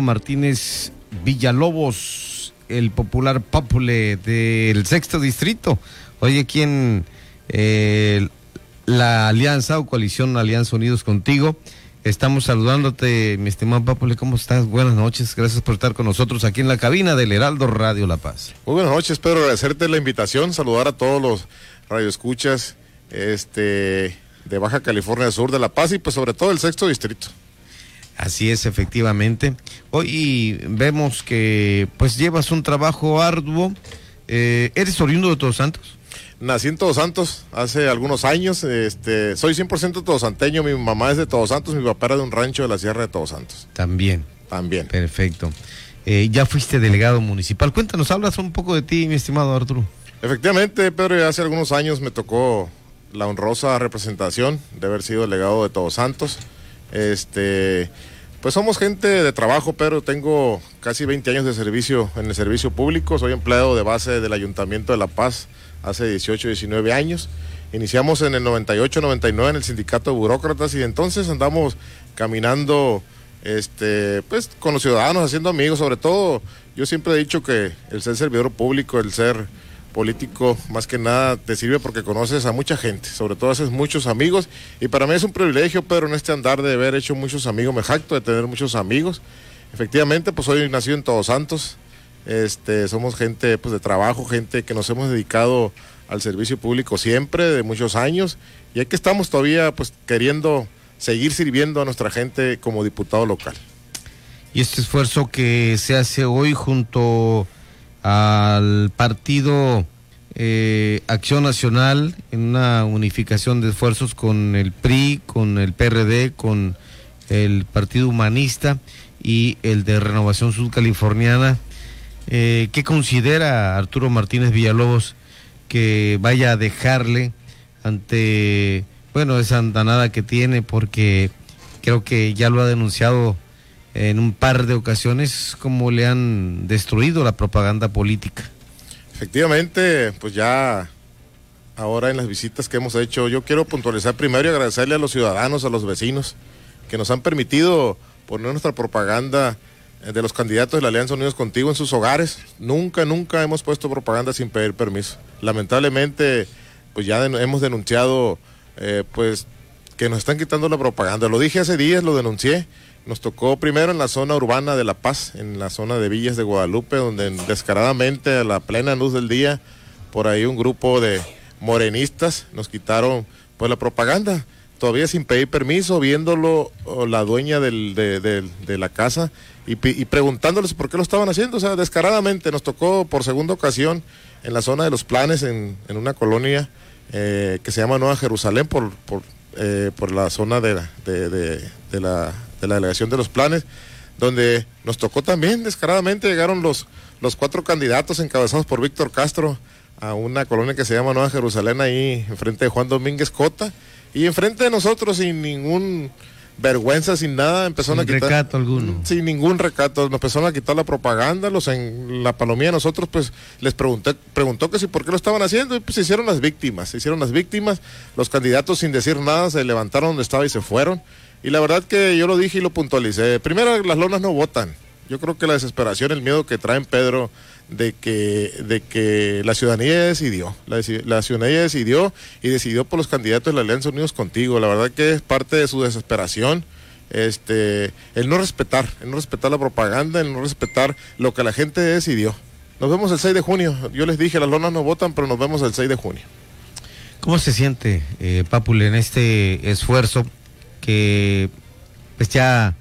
Martínez Villalobos, el popular popule del sexto distrito. Oye, ¿quién eh, la alianza o coalición Alianza Unidos contigo? Estamos saludándote, mi estimado Papule, ¿cómo estás? Buenas noches, gracias por estar con nosotros aquí en la cabina del Heraldo Radio La Paz. Muy buenas noches, Pedro, agradecerte la invitación, saludar a todos los radioescuchas este, de Baja California Sur, de La Paz y pues sobre todo el sexto distrito. Así es, efectivamente. Hoy vemos que pues llevas un trabajo arduo. Eh, ¿Eres oriundo de Todos Santos? Nací en Todos Santos hace algunos años. Este, soy 100% todosanteño. Mi mamá es de Todos Santos, mi papá era de un rancho de la Sierra de Todos Santos. También. También. Perfecto. Eh, ya fuiste delegado municipal. Cuéntanos, hablas un poco de ti, mi estimado Arturo. Efectivamente, Pedro, hace algunos años me tocó la honrosa representación de haber sido delegado de Todos Santos. Este, pues somos gente de trabajo, pero tengo casi 20 años de servicio en el servicio público. Soy empleado de base del Ayuntamiento de La Paz hace 18, 19 años. Iniciamos en el 98, 99 en el sindicato de burócratas y entonces andamos caminando este, pues con los ciudadanos, haciendo amigos, sobre todo yo siempre he dicho que el ser servidor público, el ser político, más que nada te sirve porque conoces a mucha gente, sobre todo haces muchos amigos y para mí es un privilegio, pero en este andar de haber hecho muchos amigos, me jacto de tener muchos amigos. Efectivamente, pues hoy nacido en Todos Santos, este, somos gente pues, de trabajo, gente que nos hemos dedicado al servicio público siempre, de muchos años, y aquí estamos todavía pues, queriendo seguir sirviendo a nuestra gente como diputado local. Y este esfuerzo que se hace hoy junto al partido eh, Acción Nacional en una unificación de esfuerzos con el PRI, con el PRD, con el Partido Humanista y el de Renovación Sudcaliforniana eh, ¿Qué considera Arturo Martínez Villalobos que vaya a dejarle ante, bueno, esa andanada que tiene? Porque creo que ya lo ha denunciado en un par de ocasiones como le han destruido la propaganda política. Efectivamente, pues ya ahora en las visitas que hemos hecho, yo quiero puntualizar primero y agradecerle a los ciudadanos, a los vecinos, que nos han permitido poner nuestra propaganda eh, de los candidatos de la Alianza Unidos Contigo en sus hogares. Nunca, nunca hemos puesto propaganda sin pedir permiso. Lamentablemente, pues ya hemos denunciado, eh, pues, que nos están quitando la propaganda. Lo dije hace días, lo denuncié. Nos tocó primero en la zona urbana de La Paz, en la zona de Villas de Guadalupe, donde descaradamente a la plena luz del día, por ahí un grupo de morenistas nos quitaron pues la propaganda todavía sin pedir permiso, viéndolo la dueña de, la casa y, preguntándoles por qué lo estaban haciendo. O sea, descaradamente nos tocó por segunda ocasión en la zona de los planes, en, una colonia eh, que se llama Nueva Jerusalén, por, por, eh, la zona de, de, la, delegación de los planes, donde nos tocó también descaradamente, llegaron los, los cuatro candidatos encabezados por Víctor Castro a una colonia que se llama Nueva Jerusalén, ahí enfrente de Juan Domínguez Cota y enfrente de nosotros, sin ningún vergüenza, sin nada, empezaron a quitar. recato alguno. Sin ningún recato. Nos empezaron a quitar la propaganda. Los en la palomía nosotros, pues, les pregunté, preguntó que si por qué lo estaban haciendo. Y pues se hicieron las víctimas. Se hicieron las víctimas. Los candidatos, sin decir nada, se levantaron donde estaba y se fueron. Y la verdad que yo lo dije y lo puntualicé. Primero, las lonas no votan. Yo creo que la desesperación, el miedo que traen Pedro de que, de que la ciudadanía decidió, la, ciudadanía decidió y decidió por los candidatos de la Alianza Unidos contigo. La verdad que es parte de su desesperación este, el no respetar, el no respetar la propaganda, el no respetar lo que la gente decidió. Nos vemos el 6 de junio. Yo les dije, las lonas no votan, pero nos vemos el 6 de junio. ¿Cómo se siente, eh, en este esfuerzo que pues ya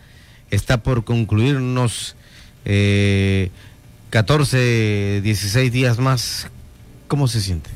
está por concluir unos eh, 14, 16 días más, ¿cómo se siente?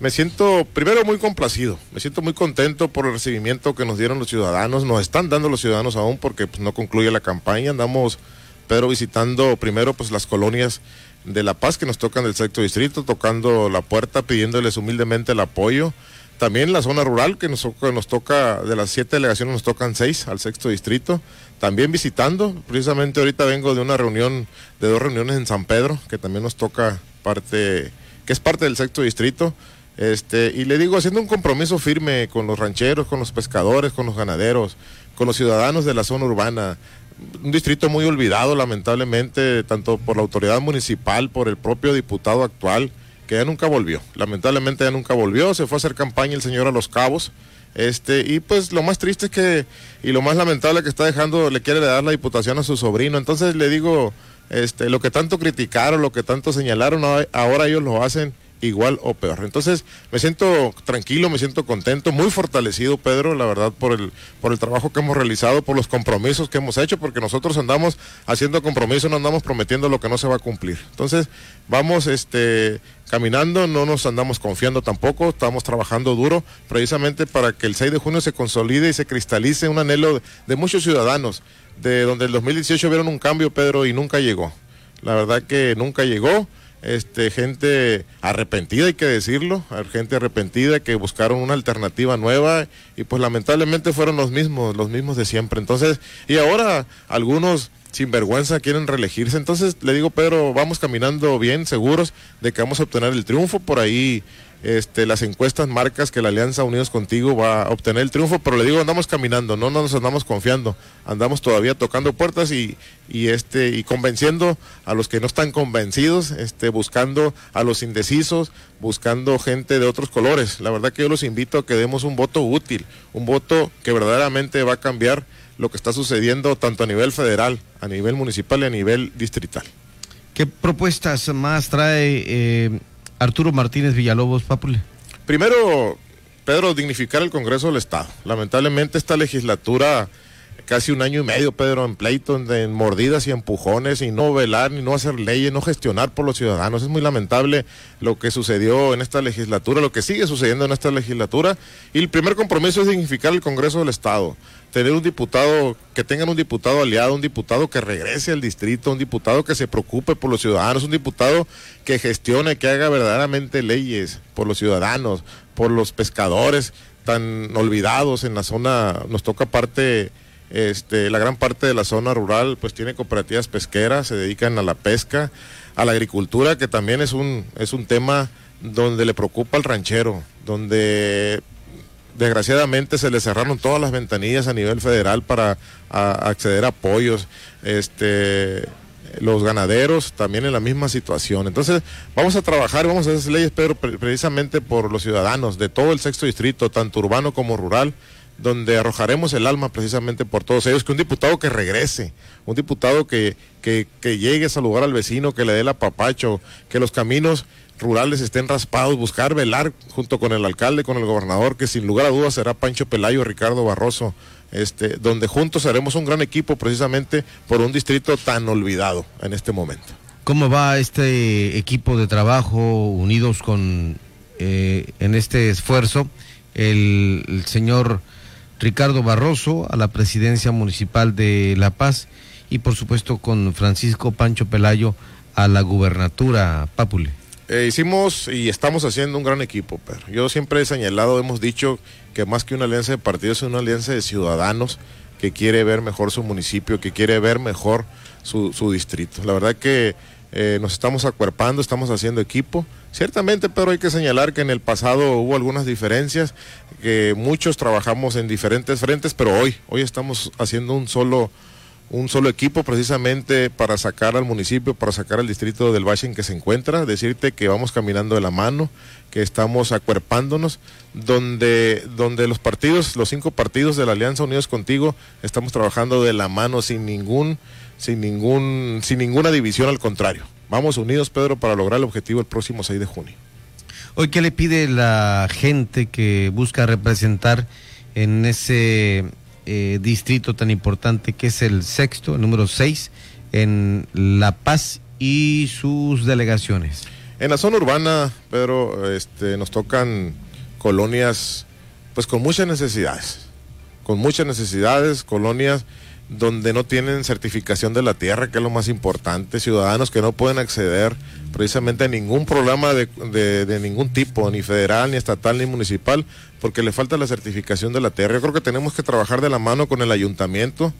Me siento primero muy complacido, me siento muy contento por el recibimiento que nos dieron los ciudadanos, nos están dando los ciudadanos aún porque pues, no concluye la campaña, andamos pero visitando primero pues las colonias de La Paz que nos tocan del sexto distrito, tocando la puerta, pidiéndoles humildemente el apoyo. También la zona rural que nos, nos toca, de las siete delegaciones nos tocan seis al sexto distrito también visitando. Precisamente ahorita vengo de una reunión, de dos reuniones en San Pedro, que también nos toca parte, que es parte del sexto distrito. Este, y le digo, haciendo un compromiso firme con los rancheros, con los pescadores, con los ganaderos, con los ciudadanos de la zona urbana, un distrito muy olvidado, lamentablemente, tanto por la autoridad municipal, por el propio diputado actual, que ya nunca volvió. Lamentablemente ya nunca volvió, se fue a hacer campaña el señor a Los Cabos. Este, y pues lo más triste es que, y lo más lamentable que está dejando, le quiere dar la diputación a su sobrino. Entonces le digo, este, lo que tanto criticaron, lo que tanto señalaron, ahora ellos lo hacen igual o peor. Entonces, me siento tranquilo, me siento contento, muy fortalecido, Pedro, la verdad, por el, por el trabajo que hemos realizado, por los compromisos que hemos hecho, porque nosotros andamos haciendo compromisos, no andamos prometiendo lo que no se va a cumplir. Entonces, vamos este, caminando, no nos andamos confiando tampoco, estamos trabajando duro, precisamente para que el 6 de junio se consolide y se cristalice un anhelo de, muchos ciudadanos, de donde el 2018 vieron un cambio, Pedro, y nunca llegó. La verdad que nunca llegó este, gente arrepentida, hay que decirlo, gente arrepentida que buscaron una alternativa nueva y pues lamentablemente fueron los mismos, los mismos de siempre. Entonces, y ahora algunos sin vergüenza quieren reelegirse. Entonces le digo, Pedro, vamos caminando bien, seguros de que vamos a obtener el triunfo. Por ahí este, las encuestas marcas que la Alianza Unidos Contigo va a obtener el triunfo, pero le digo, andamos caminando, no, nos andamos confiando, andamos todavía tocando puertas y, y, este, y convenciendo a los que no están convencidos, este, buscando a los indecisos, buscando gente de otros colores. La verdad que yo los invito a que demos un voto útil, un voto que verdaderamente va a cambiar lo que está sucediendo tanto a nivel federal, a nivel municipal y a nivel distrital. ¿Qué propuestas más trae eh, Arturo Martínez Villalobos, Papule. Primero, Pedro, dignificar el Congreso del Estado. Lamentablemente esta legislatura, casi un año y medio, Pedro, en pleito, en, mordidas y empujones, y no velar, ni no hacer leyes, no gestionar por los ciudadanos. Es muy lamentable lo que sucedió en esta legislatura, lo que sigue sucediendo en esta legislatura. Y el primer compromiso es dignificar el Congreso del Estado tener un diputado, que tengan un diputado aliado, un diputado que regrese al distrito, un diputado que se preocupe por los ciudadanos, un diputado que gestione, que haga verdaderamente leyes por los ciudadanos, por los pescadores tan olvidados en la zona, nos toca parte, este, la gran parte de la zona rural pues tiene cooperativas pesqueras, se dedican a la pesca, a la agricultura, que también es un, es un tema donde le preocupa al ranchero, donde desgraciadamente se le cerraron todas las ventanillas a nivel federal para acceder a apoyos. Este, los ganaderos también en la misma situación. Entonces, vamos a trabajar, vamos a hacer leyes, pero precisamente por los ciudadanos de todo el sexto distrito, tanto urbano como rural, donde arrojaremos el alma precisamente por todos ellos, que un diputado que regrese, un diputado que, que, que llegue a saludar al vecino, que le dé el apapacho, que los caminos rurales estén raspados, buscar velar junto con el alcalde, con el gobernador, que sin lugar a dudas será Pancho Pelayo, Ricardo Barroso, este, donde juntos haremos un gran equipo precisamente por un distrito tan olvidado en este momento. ¿Cómo va este equipo de trabajo unidos con eh, en este esfuerzo? El, señor Ricardo Barroso a la presidencia municipal de La Paz y por supuesto con Francisco Pancho Pelayo a la gubernatura Papule. Eh, hicimos y estamos haciendo un gran equipo, pero yo siempre he señalado, hemos dicho que más que una alianza de partidos es una alianza de ciudadanos que quiere ver mejor su municipio, que quiere ver mejor su, distrito. La verdad que eh, nos estamos acuerpando, estamos haciendo equipo. Ciertamente, pero hay que señalar que en el pasado hubo algunas diferencias, que muchos trabajamos en diferentes frentes, pero hoy, hoy estamos haciendo un solo un solo equipo precisamente para sacar al municipio, para sacar al distrito del Valle en que se encuentra, decirte que vamos caminando de la mano, que estamos acuerpándonos, donde, donde los partidos, los cinco partidos de la Alianza Unidos Contigo, estamos trabajando de la mano sin ningún, sin ningún, sin ninguna división, al contrario. Vamos unidos, Pedro, para lograr el objetivo el próximo 6 de junio. Hoy, ¿qué le pide la gente que busca representar en ese eh, distrito tan importante que es el sexto, el número seis, en La Paz y sus delegaciones. En la zona urbana, Pedro, este, nos tocan colonias pues con muchas necesidades, con muchas necesidades, colonias donde no tienen certificación de la tierra, que es lo más importante, ciudadanos que no pueden acceder precisamente a ningún programa de, de, ningún tipo, ni federal, ni estatal, ni municipal, porque le falta la certificación de la tierra. Yo creo que tenemos que trabajar de la mano con el ayuntamiento,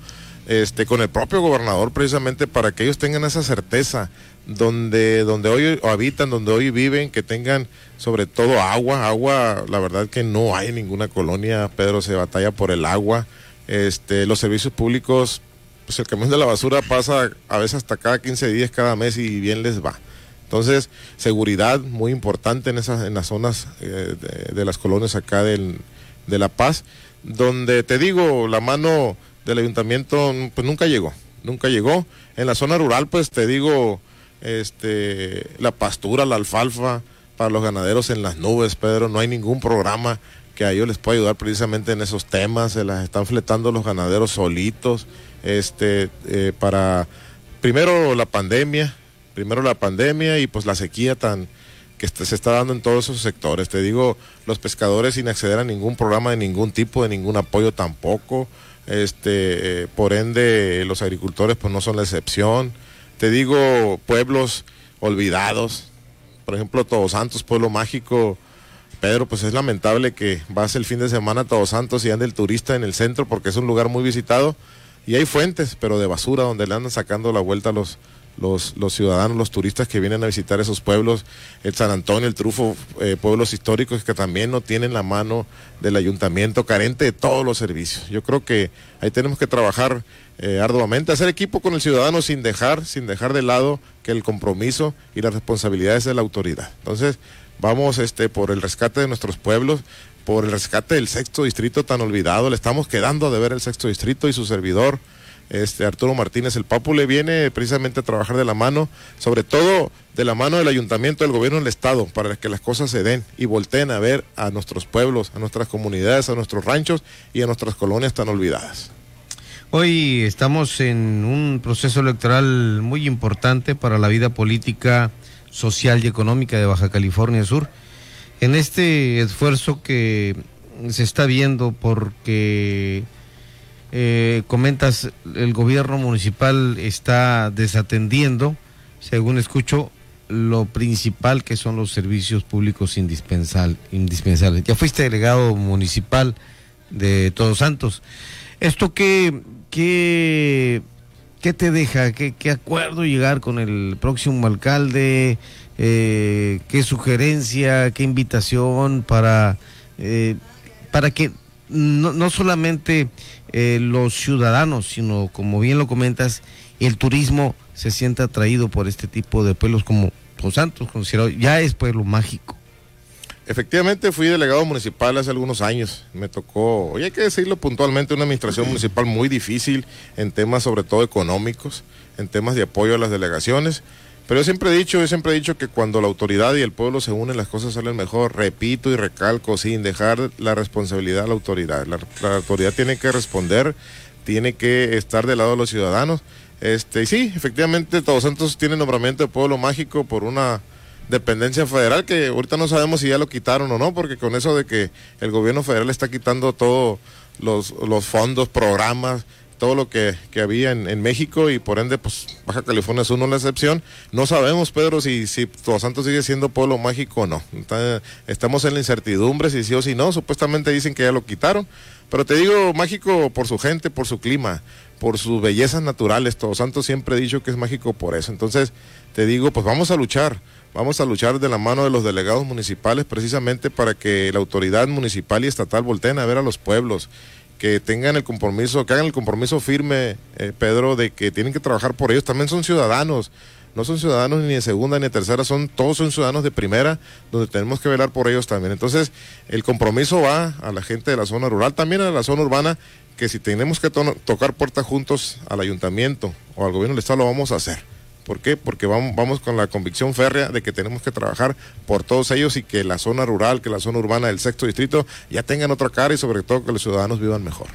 este, con el propio gobernador, precisamente para que ellos tengan esa certeza donde, donde hoy habitan, donde hoy viven, que tengan sobre todo agua, agua, la verdad que no hay ninguna colonia, Pedro se batalla por el agua este, los servicios públicos pues el camión de la basura pasa a veces hasta cada 15 días, cada mes y bien les va. Entonces, seguridad muy importante en, esas, en las zonas eh, de, las colonias acá del, de La Paz, donde te digo, la mano del ayuntamiento pues nunca llegó, nunca llegó. En la zona rural, pues te digo, este, la pastura, la alfalfa para los ganaderos en las nubes, Pedro, no hay ningún programa que a ellos les pueda ayudar precisamente en esos temas, se las están fletando los ganaderos solitos, este, eh, para primero la pandemia, primero la pandemia y pues la sequía tan que se está dando en todos esos sectores. Te digo, los pescadores sin acceder a ningún programa de ningún tipo, de ningún apoyo tampoco. Este, eh, por ende, los agricultores pues no son la excepción. Te digo, pueblos olvidados, por ejemplo, Todos Santos, pueblo mágico. Pedro, pues es lamentable que vas el fin de semana a Todos Santos y ande el turista en el centro porque es un lugar muy visitado y hay fuentes, pero de basura donde le andan sacando la vuelta a los, los, los, ciudadanos, los turistas que vienen a visitar esos pueblos, el San Antonio, el Trufo, eh, pueblos históricos que también no tienen la mano del ayuntamiento, carente de todos los servicios. Yo creo que ahí tenemos que trabajar eh, arduamente, hacer equipo con el ciudadano sin dejar, sin dejar de lado que el compromiso y las responsabilidades de la autoridad. Entonces, vamos este, por el rescate de nuestros pueblos, por el rescate del sexto distrito tan olvidado, le estamos quedando de ver el sexto distrito y su servidor este Arturo Martínez el Papu le viene precisamente a trabajar de la mano, sobre todo de la mano del ayuntamiento, del gobierno del estado, para que las cosas se den y volteen a ver a nuestros pueblos, a nuestras comunidades, a nuestros ranchos y a nuestras colonias tan olvidadas. Hoy estamos en un proceso electoral muy importante para la vida política, social y económica de Baja California Sur. En este esfuerzo que se está viendo porque eh, comentas, el gobierno municipal está desatendiendo, según escucho, lo principal que son los servicios públicos indispensables. Ya fuiste delegado municipal de Todos Santos. ¿Esto qué, qué, qué te deja? ¿Qué, acuerdo llegar con el próximo alcalde? Eh, ¿Qué sugerencia, qué invitación para, eh, para que no, no solamente eh, los ciudadanos, sino como bien lo comentas, el turismo se siente atraído por este tipo de pueblos como Los Santos, considerado ya es pueblo mágico. Efectivamente fui delegado municipal hace algunos años. Me tocó, hoy hay que decirlo puntualmente, una administración municipal muy difícil en temas sobre todo económicos, en temas de apoyo a las delegaciones. Pero yo siempre he dicho, yo siempre he dicho que cuando la autoridad y el pueblo se unen, las cosas salen mejor. Repito y recalco, sin dejar la responsabilidad a la autoridad. La, autoridad tiene que responder, tiene que estar del lado de los ciudadanos. Este, sí, efectivamente, Todos Santos tiene nombramiento de pueblo mágico por una dependencia federal que ahorita no sabemos si ya lo quitaron o no, porque con eso de que el gobierno federal está quitando todos los fondos, programas, todo lo que, había en, México y por ende, pues Baja California es uno la excepción. No sabemos, Pedro, si, si Todos Santos sigue siendo pueblo mágico o no. estamos en la incertidumbre si sí o si no. Supuestamente dicen que ya lo quitaron. Pero te digo, mágico por su gente, por su clima, por sus bellezas naturales. Todos Santos siempre he dicho que es mágico por eso. Entonces, te digo, pues vamos a luchar. Vamos a luchar de la mano de los delegados municipales precisamente para que la autoridad municipal y estatal volteen a ver a los pueblos que tengan el compromiso, que hagan el compromiso firme, eh, Pedro, de que tienen que trabajar por ellos. También son ciudadanos, no son ciudadanos ni de segunda ni de tercera, son todos son ciudadanos de primera, donde tenemos que velar por ellos también. Entonces, el compromiso va a la gente de la zona rural, también a la zona urbana, que si tenemos que tocar puertas juntos al ayuntamiento o al gobierno del Estado, lo vamos a hacer. ¿Por qué? Porque vamos, vamos con la convicción férrea de que tenemos que trabajar por todos ellos y que la zona rural, que la zona urbana del sexto distrito ya tengan otra cara y sobre todo que los ciudadanos vivan mejor.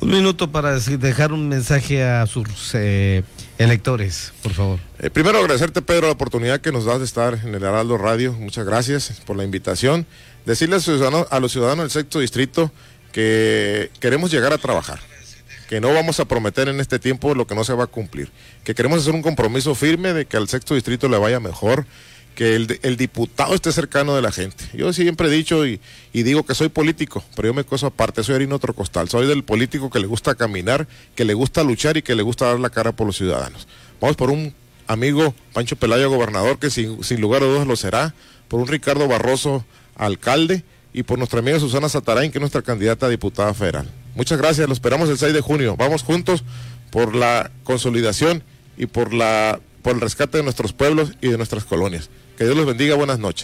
Un minuto para dejar un mensaje a sus eh, electores, por favor. Eh, primero agradecerte, Pedro, la oportunidad que nos das de estar en el Heraldo Radio. Muchas gracias por la invitación. Decirle a ciudadanos, a los ciudadanos del sexto distrito que queremos llegar a trabajar que no vamos a prometer en este tiempo lo que no se va a cumplir, que queremos hacer un compromiso firme de que al sexto distrito le vaya mejor, que el, diputado esté cercano de la gente. Yo siempre he dicho y, digo que soy político, pero yo me coso aparte, soy harina otro costal, soy del político que le gusta caminar, que le gusta luchar y que le gusta dar la cara por los ciudadanos. Vamos por un amigo Pancho Pelaya, gobernador, que sin, sin lugar a dudas lo será, por un Ricardo Barroso, alcalde, y por nuestra amiga Susana Satarain, que es nuestra candidata a diputada federal. Muchas gracias, lo esperamos el 6 de junio. Vamos juntos por la consolidación y por, la, por el rescate de nuestros pueblos y de nuestras colonias. Que Dios los bendiga, buenas noches.